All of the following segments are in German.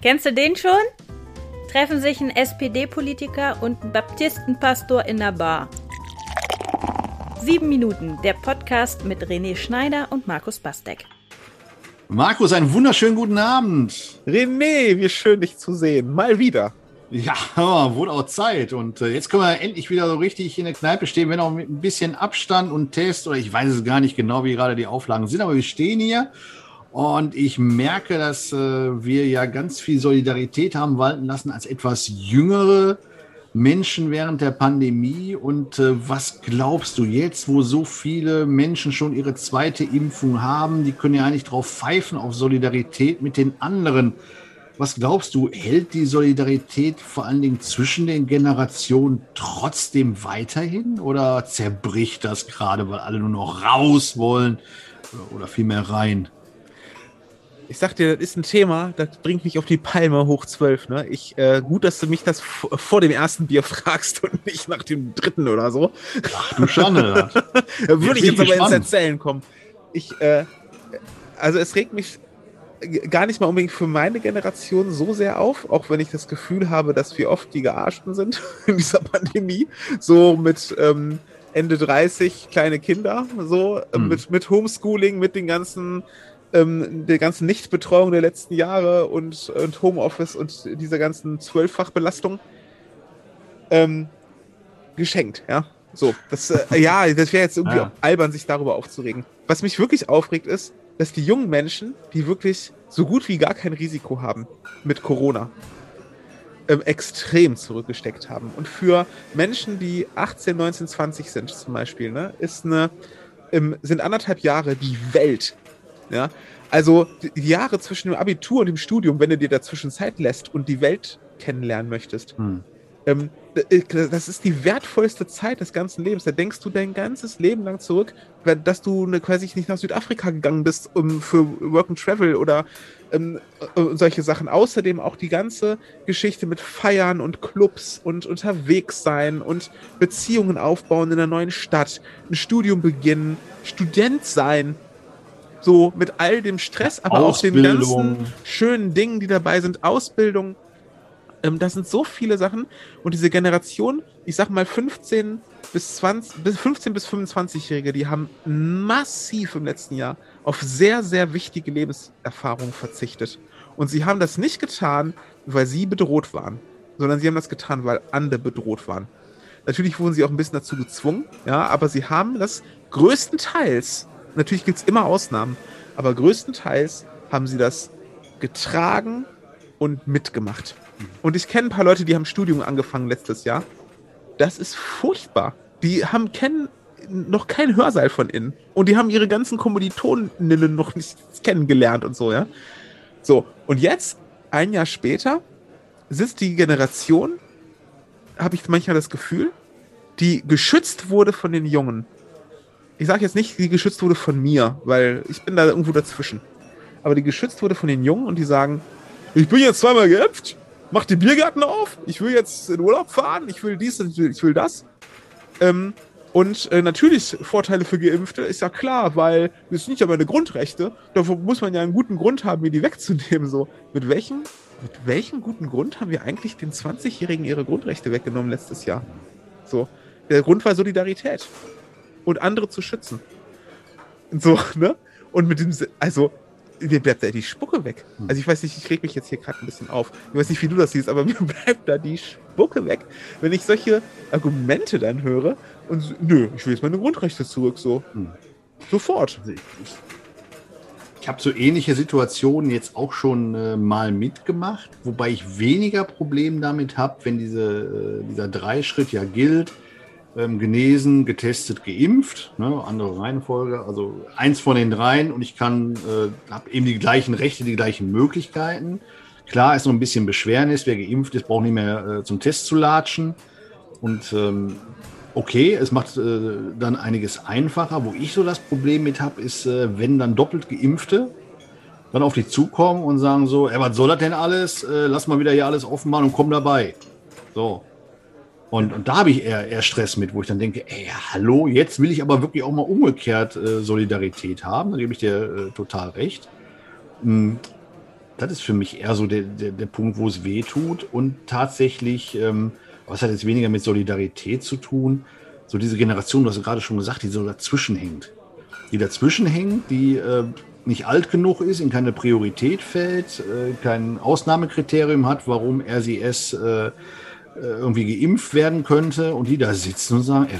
Kennst du den schon? Treffen sich ein SPD-Politiker und ein Baptistenpastor in der Bar. Sieben Minuten, der Podcast mit René Schneider und Markus Bastek. Markus, einen wunderschönen guten Abend. René, wie schön dich zu sehen. Mal wieder. Ja, wurde auch Zeit. Und äh, jetzt können wir endlich wieder so richtig in der Kneipe stehen, wenn auch mit ein bisschen Abstand und Test oder ich weiß es gar nicht genau, wie gerade die Auflagen sind, aber wir stehen hier und ich merke, dass äh, wir ja ganz viel Solidarität haben walten lassen als etwas jüngere Menschen während der Pandemie. Und äh, was glaubst du jetzt, wo so viele Menschen schon ihre zweite Impfung haben? Die können ja eigentlich drauf pfeifen auf Solidarität mit den anderen. Was glaubst du, hält die Solidarität vor allen Dingen zwischen den Generationen trotzdem weiterhin oder zerbricht das gerade, weil alle nur noch raus wollen oder vielmehr rein? Ich sag dir, das ist ein Thema, das bringt mich auf die Palme hoch zwölf. Ne? Ich, äh, gut, dass du mich das vor dem ersten Bier fragst und nicht nach dem dritten oder so. Ach du Schande. da würde ich jetzt aber ins Erzählen kommen. Ich, äh, also es regt mich gar nicht mal unbedingt für meine Generation so sehr auf, auch wenn ich das Gefühl habe, dass wir oft die Gearschten sind in dieser Pandemie. So mit ähm, Ende 30 kleine Kinder, so hm. mit, mit Homeschooling, mit den ganzen ähm, der ganzen Nichtbetreuung der letzten Jahre und, und Homeoffice und dieser ganzen Zwölffachbelastung ähm, geschenkt, ja. So, das, äh, ja, das wäre jetzt irgendwie ja. albern, sich darüber aufzuregen. Was mich wirklich aufregt, ist, dass die jungen Menschen, die wirklich so gut wie gar kein Risiko haben mit Corona, ähm, extrem zurückgesteckt haben. Und für Menschen, die 18, 19, 20 sind zum Beispiel, ne, ist eine, ähm, sind anderthalb Jahre die Welt ja? Also die Jahre zwischen dem Abitur und dem Studium, wenn du dir dazwischen Zeit lässt und die Welt kennenlernen möchtest, hm. ähm, äh, das ist die wertvollste Zeit des ganzen Lebens. Da denkst du dein ganzes Leben lang zurück, dass du ne, quasi nicht nach Südafrika gegangen bist um, für Work and Travel oder ähm, äh, solche Sachen. Außerdem auch die ganze Geschichte mit Feiern und Clubs und unterwegs sein und Beziehungen aufbauen in einer neuen Stadt, ein Studium beginnen, Student sein so mit all dem Stress, aber Ausbildung. auch den ganzen schönen Dingen, die dabei sind, Ausbildung. Ähm, das sind so viele Sachen. Und diese Generation, ich sag mal 15 bis 20, bis 15 bis 25-Jährige, die haben massiv im letzten Jahr auf sehr, sehr wichtige Lebenserfahrungen verzichtet. Und sie haben das nicht getan, weil sie bedroht waren, sondern sie haben das getan, weil andere bedroht waren. Natürlich wurden sie auch ein bisschen dazu gezwungen, ja, aber sie haben das größtenteils Natürlich gibt es immer Ausnahmen, aber größtenteils haben sie das getragen und mitgemacht. Und ich kenne ein paar Leute, die haben Studium angefangen letztes Jahr. Das ist furchtbar. Die haben kennen noch kein Hörsaal von innen. Und die haben ihre ganzen Kommilitoninnen noch nicht kennengelernt und so, ja. So, und jetzt, ein Jahr später, sitzt die Generation, habe ich manchmal das Gefühl, die geschützt wurde von den Jungen ich sage jetzt nicht, die geschützt wurde von mir, weil ich bin da irgendwo dazwischen. Aber die geschützt wurde von den Jungen und die sagen, ich bin jetzt zweimal geimpft, mach die Biergärten auf, ich will jetzt in Urlaub fahren, ich will dies, ich will, ich will das. Ähm, und äh, natürlich Vorteile für Geimpfte ist ja klar, weil das sind ja meine Grundrechte. Dafür muss man ja einen guten Grund haben, mir die wegzunehmen. So, mit welchem, mit welchem guten Grund haben wir eigentlich den 20-Jährigen ihre Grundrechte weggenommen letztes Jahr? So, der Grund war Solidarität und andere zu schützen. So, ne? Und mit dem, also, mir bleibt da die Spucke weg. Hm. Also ich weiß nicht, ich reg mich jetzt hier gerade ein bisschen auf. Ich weiß nicht, wie du das siehst, aber mir bleibt da die Spucke weg, wenn ich solche Argumente dann höre und so, nö, ich will jetzt meine Grundrechte zurück, so. Hm. Sofort. Also ich, ich, ich habe so ähnliche Situationen jetzt auch schon äh, mal mitgemacht, wobei ich weniger Problem damit habe, wenn diese, äh, dieser Dreischritt ja gilt ähm, genesen, getestet, geimpft. Ne? Andere Reihenfolge. Also eins von den dreien und ich kann, äh, habe eben die gleichen Rechte, die gleichen Möglichkeiten. Klar ist noch ein bisschen Beschwernis. Wer geimpft ist, braucht nicht mehr äh, zum Test zu latschen. Und ähm, okay, es macht äh, dann einiges einfacher. Wo ich so das Problem mit habe, ist, äh, wenn dann doppelt Geimpfte dann auf dich zukommen und sagen so, ey, was soll das denn alles? Äh, lass mal wieder hier alles offen machen und komm dabei. So, und, und da habe ich eher, eher Stress mit, wo ich dann denke, ey, hallo, jetzt will ich aber wirklich auch mal umgekehrt äh, Solidarität haben. Da gebe ich dir äh, total recht. Hm. das ist für mich eher so der, der, der Punkt, wo es weh tut. Und tatsächlich, ähm, was hat jetzt weniger mit Solidarität zu tun? So diese Generation, du hast gerade schon gesagt, die so dazwischen hängt. Die dazwischen hängt, die äh, nicht alt genug ist, in keine Priorität fällt, äh, kein Ausnahmekriterium hat, warum RCS äh, irgendwie geimpft werden könnte und die da sitzen und sagen, ey,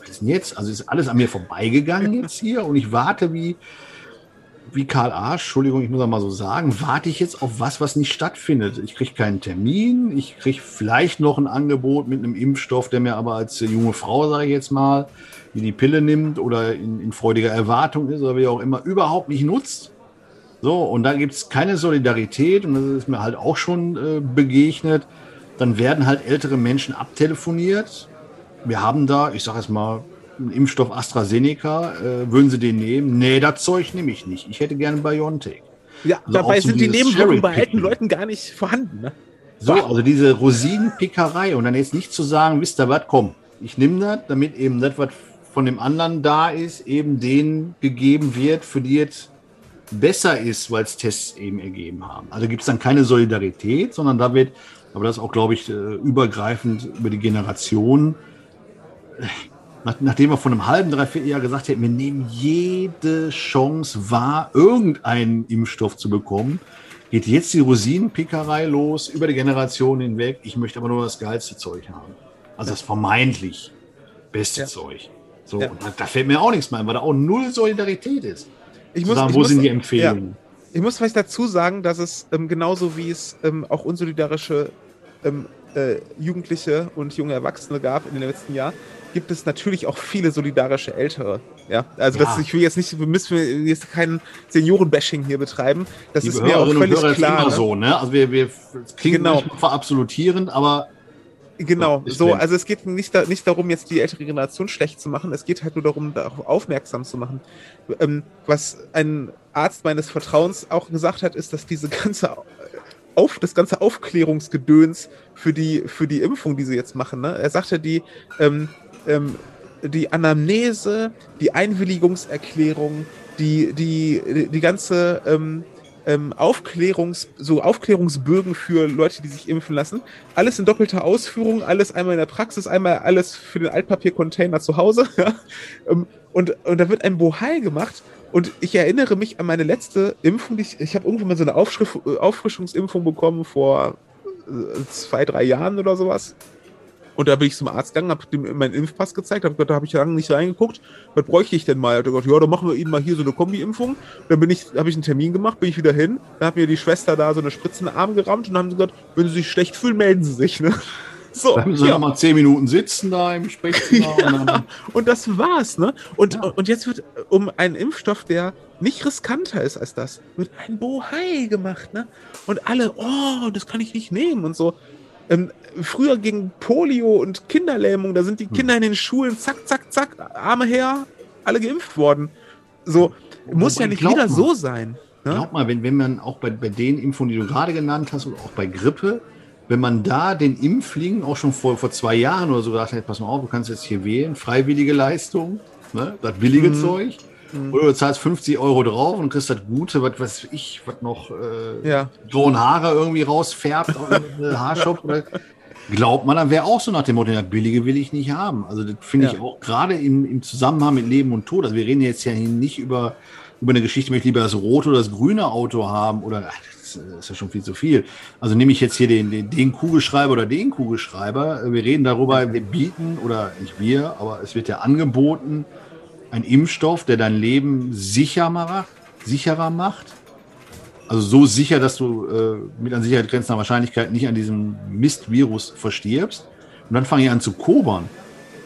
was ist denn jetzt? Also ist alles an mir vorbeigegangen jetzt hier und ich warte wie, wie Karl Arsch, Entschuldigung, ich muss das mal so sagen, warte ich jetzt auf was, was nicht stattfindet. Ich kriege keinen Termin, ich kriege vielleicht noch ein Angebot mit einem Impfstoff, der mir aber als junge Frau, sage ich jetzt mal, die die Pille nimmt oder in, in freudiger Erwartung ist oder wie auch immer, überhaupt nicht nutzt. So, und da gibt es keine Solidarität und das ist mir halt auch schon äh, begegnet. Dann werden halt ältere Menschen abtelefoniert. Wir haben da, ich sage es mal, einen Impfstoff AstraZeneca, äh, würden Sie den nehmen? Nee, das Zeug nehme ich nicht. Ich hätte gerne BioNTech. Ja, also dabei sind die Nebenwirkungen bei alten Leuten gar nicht vorhanden. Ne? So, also diese Rosinenpickerei und dann jetzt nicht zu sagen, wisst ihr was, komm, ich nehme das, damit eben das, was von dem anderen da ist, eben denen gegeben wird, für die jetzt besser ist, weil es Tests eben ergeben haben. Also gibt es dann keine Solidarität, sondern da wird, aber das ist auch, glaube ich, äh, übergreifend über die Generationen, nach, nachdem wir vor einem halben, dreiviertel Jahr gesagt hätten, wir nehmen jede Chance wahr, irgendeinen Impfstoff zu bekommen, geht jetzt die Rosinenpickerei los über die Generation hinweg. Ich möchte aber nur das geilste Zeug haben. Also das vermeintlich beste ja. Zeug. So, ja. da, da, fällt mir auch nichts mehr ein, weil da auch null Solidarität ist. Ich muss, sagen, wo muss, sind die Empfehlungen? Ja. Ich muss vielleicht dazu sagen, dass es ähm, genauso wie es ähm, auch unsolidarische ähm, äh, Jugendliche und junge Erwachsene gab in den letzten Jahren, gibt es natürlich auch viele solidarische Ältere. Ja, also ja. Das, ich will jetzt nicht, wir müssen jetzt kein Seniorenbashing hier betreiben. Das die ist mir auch völlig klar. Immer ne? so, ne? Also wir, wir kriegen genau. verabsolutieren, aber Genau, so, also es geht nicht, da, nicht darum, jetzt die ältere Generation schlecht zu machen, es geht halt nur darum, darauf aufmerksam zu machen. Ähm, was ein Arzt meines Vertrauens auch gesagt hat, ist, dass diese ganze auf, das ganze Aufklärungsgedöns für die, für die Impfung, die sie jetzt machen, ne? Er sagte, die, ähm, ähm, die Anamnese, die Einwilligungserklärung, die, die, die ganze ähm, ähm, Aufklärungs, so Aufklärungsbögen für Leute, die sich impfen lassen. Alles in doppelter Ausführung, alles einmal in der Praxis, einmal alles für den Altpapiercontainer zu Hause. Ähm, und, und da wird ein Bohai gemacht. Und ich erinnere mich an meine letzte Impfung. Ich ich habe irgendwann mal so eine Aufschrift, Auffrischungsimpfung bekommen vor äh, zwei, drei Jahren oder sowas. Und da bin ich zum Arzt gegangen, habe meinen Impfpass gezeigt, hab gesagt, da habe ich lange nicht reingeguckt. Was bräuchte ich denn mal? Er hat gesagt, ja, dann machen wir Ihnen mal hier so eine Kombi-Impfung. Dann bin ich, habe ich einen Termin gemacht, bin ich wieder hin. Dann hat mir die Schwester da so eine Spritze in den Arm gerammt und haben gesagt, wenn Sie sich schlecht fühlen, melden Sie sich. Ne? So, dann müssen ja. noch mal zehn Minuten sitzen da im Sprechzimmer. ja, und, und, das war's, ne? Und, ja. und jetzt wird um einen Impfstoff, der nicht riskanter ist als das, wird ein Bohai gemacht, ne? Und alle, oh, das kann ich nicht nehmen und so. Ähm, früher gegen Polio und Kinderlähmung, da sind die hm. Kinder in den Schulen, zack, zack, zack, Arme her, alle geimpft worden. So, muss ja nicht wieder mal, so sein. Ne? Glaub mal, wenn, wenn man auch bei, bei den Impfungen, die du gerade genannt hast, und auch bei Grippe, wenn man da den Impflingen auch schon vor, vor zwei Jahren oder so gesagt hat, pass mal auf, du kannst jetzt hier wählen, freiwillige Leistung, ne, das billige mhm. Zeug, Mhm. Oder du zahlst 50 Euro drauf und kriegst das Gute, was weiß ich, was noch äh, ja. Haare irgendwie rausfärbt, Haarshop. Oder, glaubt man, dann wäre auch so nach dem Motto, das Billige will ich nicht haben. Also das finde ja. ich auch gerade im, im Zusammenhang mit Leben und Tod. Also wir reden jetzt ja nicht über, über eine Geschichte, möchte ich lieber das rote oder das grüne Auto haben oder das ist ja schon viel zu viel. Also nehme ich jetzt hier den, den, den Kugelschreiber oder den Kugelschreiber. Wir reden darüber, wir bieten, oder nicht wir, aber es wird ja angeboten, ein Impfstoff, der dein Leben sicher macht, sicherer macht. Also so sicher, dass du äh, mit an Sicherheit grenzender Wahrscheinlichkeit nicht an diesem Mistvirus verstirbst. Und dann fange ich an zu kobern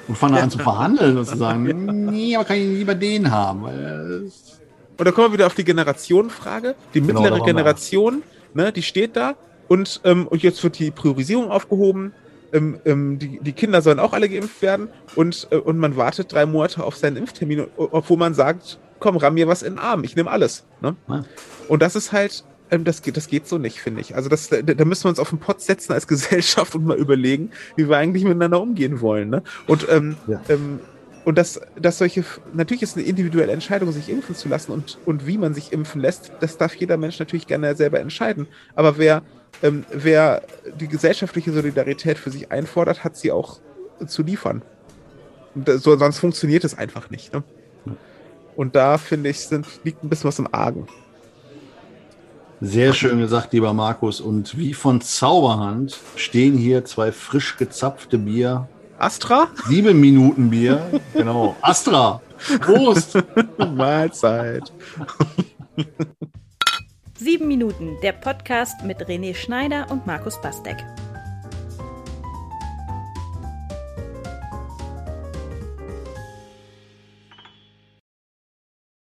und fange an zu verhandeln und zu sagen, nee, aber kann ich lieber den haben. Weil, äh, und da kommen wir wieder auf die Generationenfrage. Die genau, mittlere Generation, ne, die steht da und, ähm, und jetzt wird die Priorisierung aufgehoben ähm, ähm, die, die Kinder sollen auch alle geimpft werden und, äh, und man wartet drei Monate auf seinen Impftermin, obwohl man sagt, komm, ramm mir was in den Arm, ich nehme alles. Ne? Ja. Und das ist halt, ähm, das, geht, das geht so nicht, finde ich. Also das, da, da müssen wir uns auf den Pott setzen als Gesellschaft und mal überlegen, wie wir eigentlich miteinander umgehen wollen. Ne? Und ähm, ja. Und dass, dass solche, natürlich ist eine individuelle Entscheidung, sich impfen zu lassen und, und wie man sich impfen lässt, das darf jeder Mensch natürlich gerne selber entscheiden. Aber wer, ähm, wer die gesellschaftliche Solidarität für sich einfordert, hat sie auch zu liefern. So, sonst funktioniert es einfach nicht. Ne? Und da finde ich, sind, liegt ein bisschen was im Argen. Sehr schön gesagt, lieber Markus. Und wie von Zauberhand stehen hier zwei frisch gezapfte Bier. Astra? Sieben Minuten Bier. Genau. Astra. Prost. Mahlzeit. Sieben Minuten, der Podcast mit René Schneider und Markus Bastek.